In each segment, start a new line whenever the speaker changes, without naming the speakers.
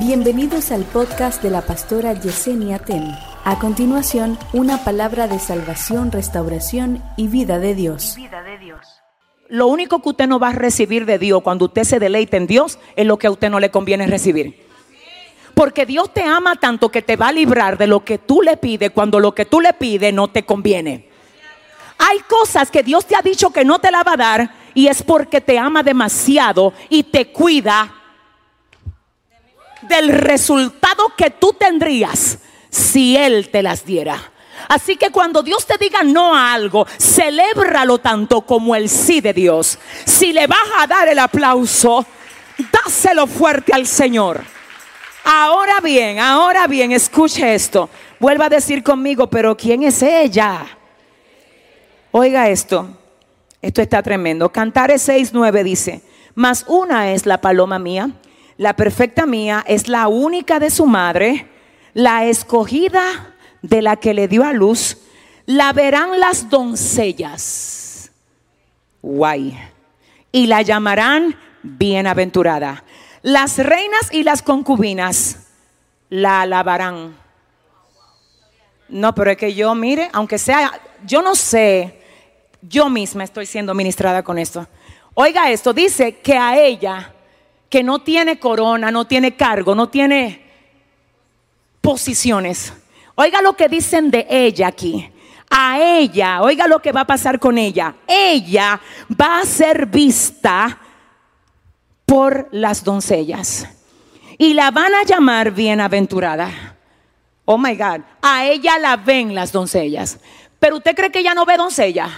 Bienvenidos al podcast de la pastora Yesenia Ten. A continuación, una palabra de salvación, restauración y vida de Dios.
Lo único que usted no va a recibir de Dios cuando usted se deleite en Dios es lo que a usted no le conviene recibir. Porque Dios te ama tanto que te va a librar de lo que tú le pides cuando lo que tú le pides no te conviene. Hay cosas que Dios te ha dicho que no te la va a dar y es porque te ama demasiado y te cuida del resultado que tú tendrías si Él te las diera. Así que cuando Dios te diga no a algo, celébralo tanto como el sí de Dios. Si le vas a dar el aplauso, dáselo fuerte al Señor. Ahora bien, ahora bien, escuche esto. Vuelva a decir conmigo, pero ¿quién es ella? Oiga esto. Esto está tremendo. Cantares 6:9 dice, "Mas una es la paloma mía la perfecta mía es la única de su madre, la escogida de la que le dio a luz. La verán las doncellas. Guay. Y la llamarán bienaventurada. Las reinas y las concubinas la alabarán. No, pero es que yo, mire, aunque sea, yo no sé, yo misma estoy siendo ministrada con esto. Oiga esto, dice que a ella que no tiene corona, no tiene cargo, no tiene posiciones. Oiga lo que dicen de ella aquí. A ella, oiga lo que va a pasar con ella. Ella va a ser vista por las doncellas y la van a llamar bienaventurada. Oh my God, a ella la ven las doncellas. Pero usted cree que ella no ve doncella.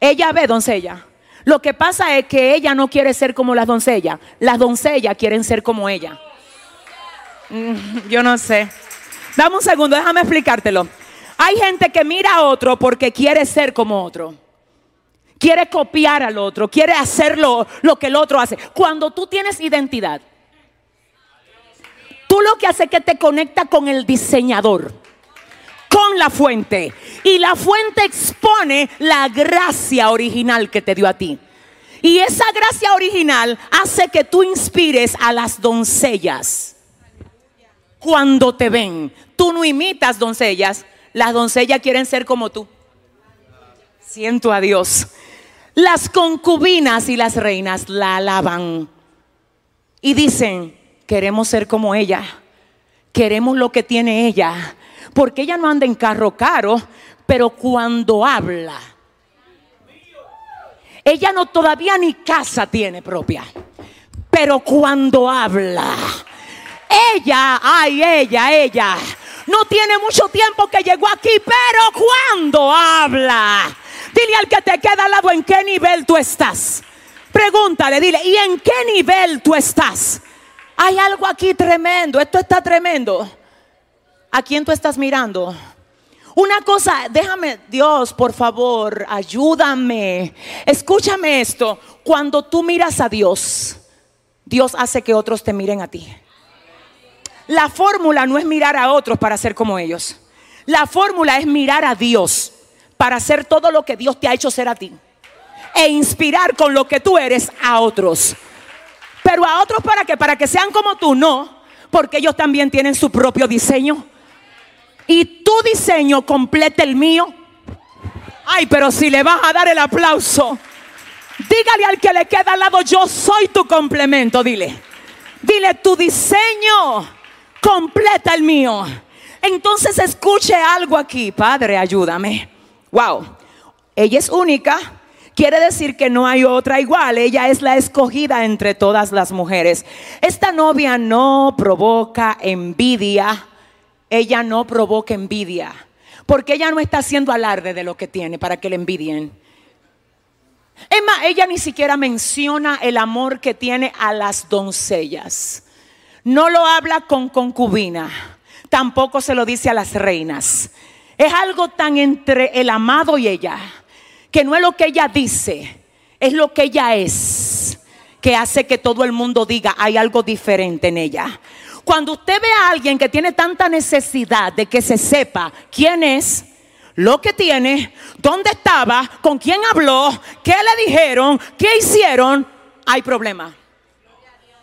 Ella ve doncella. Lo que pasa es que ella no quiere ser como las doncellas. Las doncellas quieren ser como ella. Mm, yo no sé. Dame un segundo, déjame explicártelo. Hay gente que mira a otro porque quiere ser como otro. Quiere copiar al otro, quiere hacer lo, lo que el otro hace. Cuando tú tienes identidad, tú lo que hace es que te conecta con el diseñador con la fuente. Y la fuente expone la gracia original que te dio a ti. Y esa gracia original hace que tú inspires a las doncellas. Cuando te ven, tú no imitas doncellas, las doncellas quieren ser como tú. Siento a Dios. Las concubinas y las reinas la alaban y dicen, queremos ser como ella, queremos lo que tiene ella, porque ella no anda en carro caro, pero cuando habla, ella no todavía ni casa tiene propia, pero cuando habla, ella, ay, ella, ella, no tiene mucho tiempo que llegó aquí, pero cuando habla, dile al que te queda al lado en qué nivel tú estás. Pregúntale, dile, ¿y en qué nivel tú estás? Hay algo aquí tremendo, esto está tremendo. ¿A quién tú estás mirando? Una cosa, déjame, Dios, por favor, ayúdame. Escúchame esto. Cuando tú miras a Dios, Dios hace que otros te miren a ti. La fórmula no es mirar a otros para ser como ellos. La fórmula es mirar a Dios para hacer todo lo que Dios te ha hecho ser a ti. E inspirar con lo que tú eres a otros. Pero a otros para que para que sean como tú, no, porque ellos también tienen su propio diseño y tu diseño complete el mío. Ay, pero si le vas a dar el aplauso, dígale al que le queda al lado, yo soy tu complemento, dile. Dile, tu diseño completa el mío. Entonces escuche algo aquí, Padre, ayúdame. Wow, ella es única. Quiere decir que no hay otra igual. Ella es la escogida entre todas las mujeres. Esta novia no provoca envidia ella no provoca envidia. Porque ella no está haciendo alarde de lo que tiene para que le envidien. Es más, ella ni siquiera menciona el amor que tiene a las doncellas. No lo habla con concubina. Tampoco se lo dice a las reinas. Es algo tan entre el amado y ella, que no es lo que ella dice, es lo que ella es, que hace que todo el mundo diga, hay algo diferente en ella. Cuando usted ve a alguien que tiene tanta necesidad de que se sepa quién es, lo que tiene, dónde estaba, con quién habló, qué le dijeron, qué hicieron, hay problema.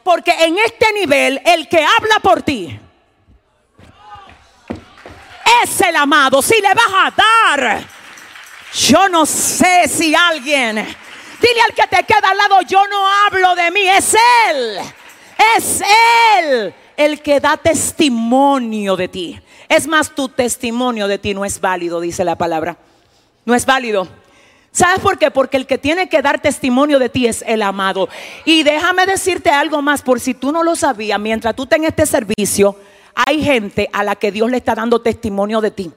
Porque en este nivel el que habla por ti es el amado. Si le vas a dar, yo no sé si alguien, dile al que te queda al lado, yo no hablo de mí, es Él. Es Él el que da testimonio de ti. Es más, tu testimonio de ti no es válido, dice la palabra. No es válido. ¿Sabes por qué? Porque el que tiene que dar testimonio de ti es el amado. Y déjame decirte algo más, por si tú no lo sabías, mientras tú tengas este servicio, hay gente a la que Dios le está dando testimonio de ti.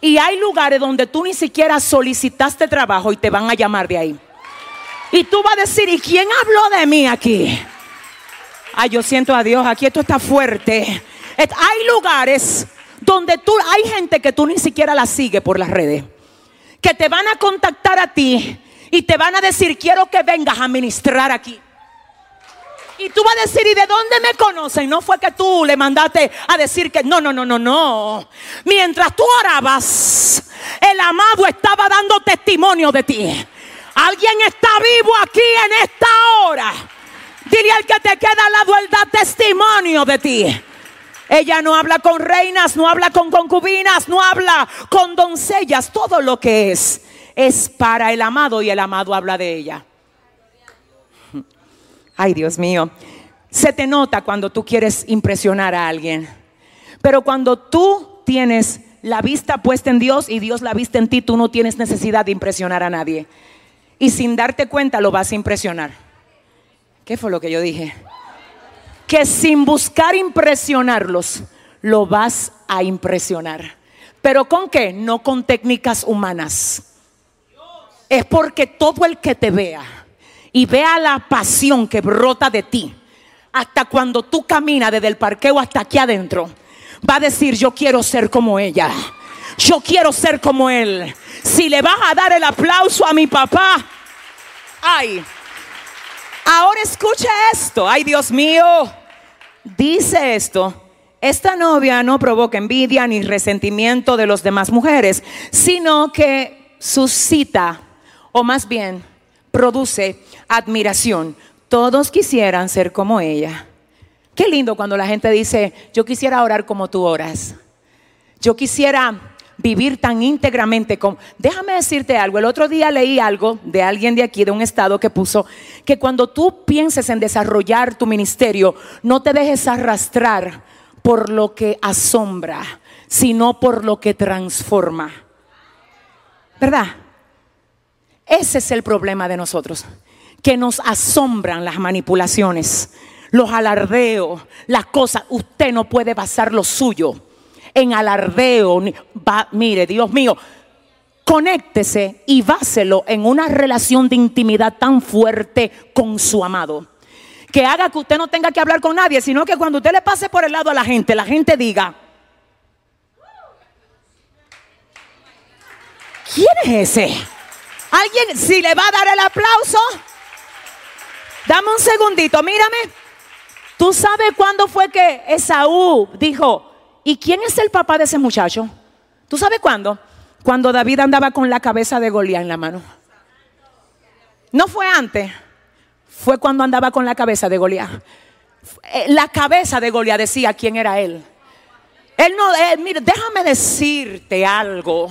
Y hay lugares donde tú ni siquiera solicitaste trabajo y te van a llamar de ahí. Y tú vas a decir, ¿y quién habló de mí aquí? Ay, yo siento a Dios, aquí esto está fuerte. Hay lugares donde tú, hay gente que tú ni siquiera la sigue por las redes, que te van a contactar a ti y te van a decir, quiero que vengas a ministrar aquí. Y tú vas a decir, ¿y de dónde me conocen? No fue que tú le mandaste a decir que no, no, no, no, no. Mientras tú orabas, el amado estaba dando testimonio de ti. Alguien está vivo aquí en esta. Dile al que te queda al lado, testimonio de ti. Ella no habla con reinas, no habla con concubinas, no habla con doncellas. Todo lo que es es para el amado y el amado habla de ella. Ay, Dios mío. Se te nota cuando tú quieres impresionar a alguien. Pero cuando tú tienes la vista puesta en Dios y Dios la vista en ti, tú no tienes necesidad de impresionar a nadie. Y sin darte cuenta lo vas a impresionar. ¿Qué fue lo que yo dije? Que sin buscar impresionarlos, lo vas a impresionar. ¿Pero con qué? No con técnicas humanas. Es porque todo el que te vea y vea la pasión que brota de ti, hasta cuando tú caminas desde el parqueo hasta aquí adentro, va a decir, yo quiero ser como ella. Yo quiero ser como él. Si le vas a dar el aplauso a mi papá, ay, ahora escucha esto, ay Dios mío, dice esto. Esta novia no provoca envidia ni resentimiento de las demás mujeres, sino que suscita, o más bien produce admiración. Todos quisieran ser como ella. Qué lindo cuando la gente dice, yo quisiera orar como tú oras. Yo quisiera vivir tan íntegramente como... Déjame decirte algo, el otro día leí algo de alguien de aquí, de un estado, que puso que cuando tú pienses en desarrollar tu ministerio, no te dejes arrastrar por lo que asombra, sino por lo que transforma. ¿Verdad? Ese es el problema de nosotros, que nos asombran las manipulaciones, los alardeos, las cosas. Usted no puede basar lo suyo en alardeo. mire, Dios mío, conéctese y báselo en una relación de intimidad tan fuerte con su amado. Que haga que usted no tenga que hablar con nadie, sino que cuando usted le pase por el lado a la gente, la gente diga, ¿quién es ese? Alguien, si le va a dar el aplauso, dame un segundito, mírame. ¿Tú sabes cuándo fue que Esaú dijo, ¿y quién es el papá de ese muchacho? ¿Tú sabes cuándo? Cuando David andaba con la cabeza de Goliat en la mano. No fue antes, fue cuando andaba con la cabeza de Goliat. Eh, la cabeza de Goliat decía quién era él. Él no, él, mire, déjame decirte algo.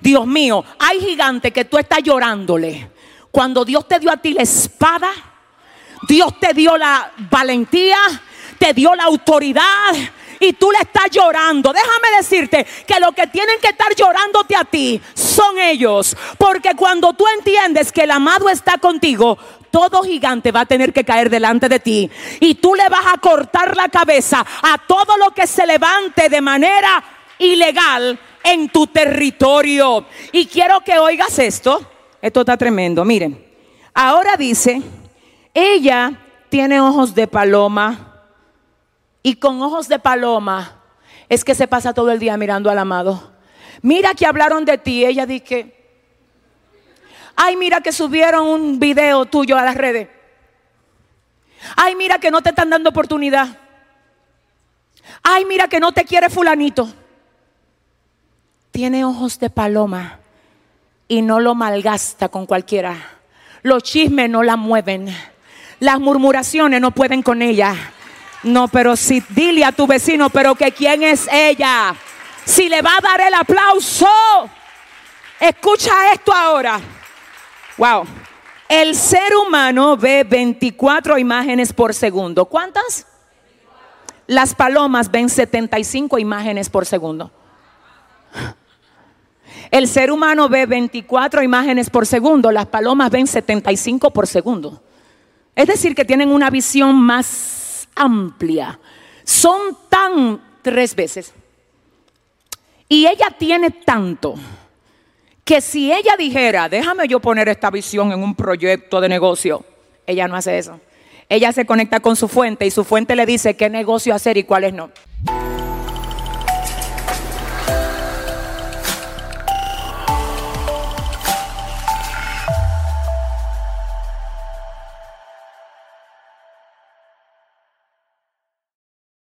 Dios mío, hay gigantes que tú estás llorándole. Cuando Dios te dio a ti la espada, Dios te dio la valentía, te dio la autoridad y tú le estás llorando. Déjame decirte que lo que tienen que estar llorándote a ti son ellos. Porque cuando tú entiendes que el amado está contigo, todo gigante va a tener que caer delante de ti. Y tú le vas a cortar la cabeza a todo lo que se levante de manera ilegal en tu territorio. Y quiero que oigas esto. Esto está tremendo. Miren, ahora dice, ella tiene ojos de paloma. Y con ojos de paloma es que se pasa todo el día mirando al amado. Mira que hablaron de ti. Ella dice, ay, mira que subieron un video tuyo a las redes. Ay, mira que no te están dando oportunidad. Ay, mira que no te quiere fulanito tiene ojos de paloma y no lo malgasta con cualquiera. Los chismes no la mueven. Las murmuraciones no pueden con ella. No, pero si dile a tu vecino, pero que quién es ella. Si le va a dar el aplauso, escucha esto ahora. Wow. El ser humano ve 24 imágenes por segundo. ¿Cuántas? Las palomas ven 75 imágenes por segundo. El ser humano ve 24 imágenes por segundo, las palomas ven 75 por segundo. Es decir, que tienen una visión más amplia. Son tan tres veces. Y ella tiene tanto que si ella dijera, déjame yo poner esta visión en un proyecto de negocio, ella no hace eso. Ella se conecta con su fuente y su fuente le dice qué negocio hacer y cuáles no.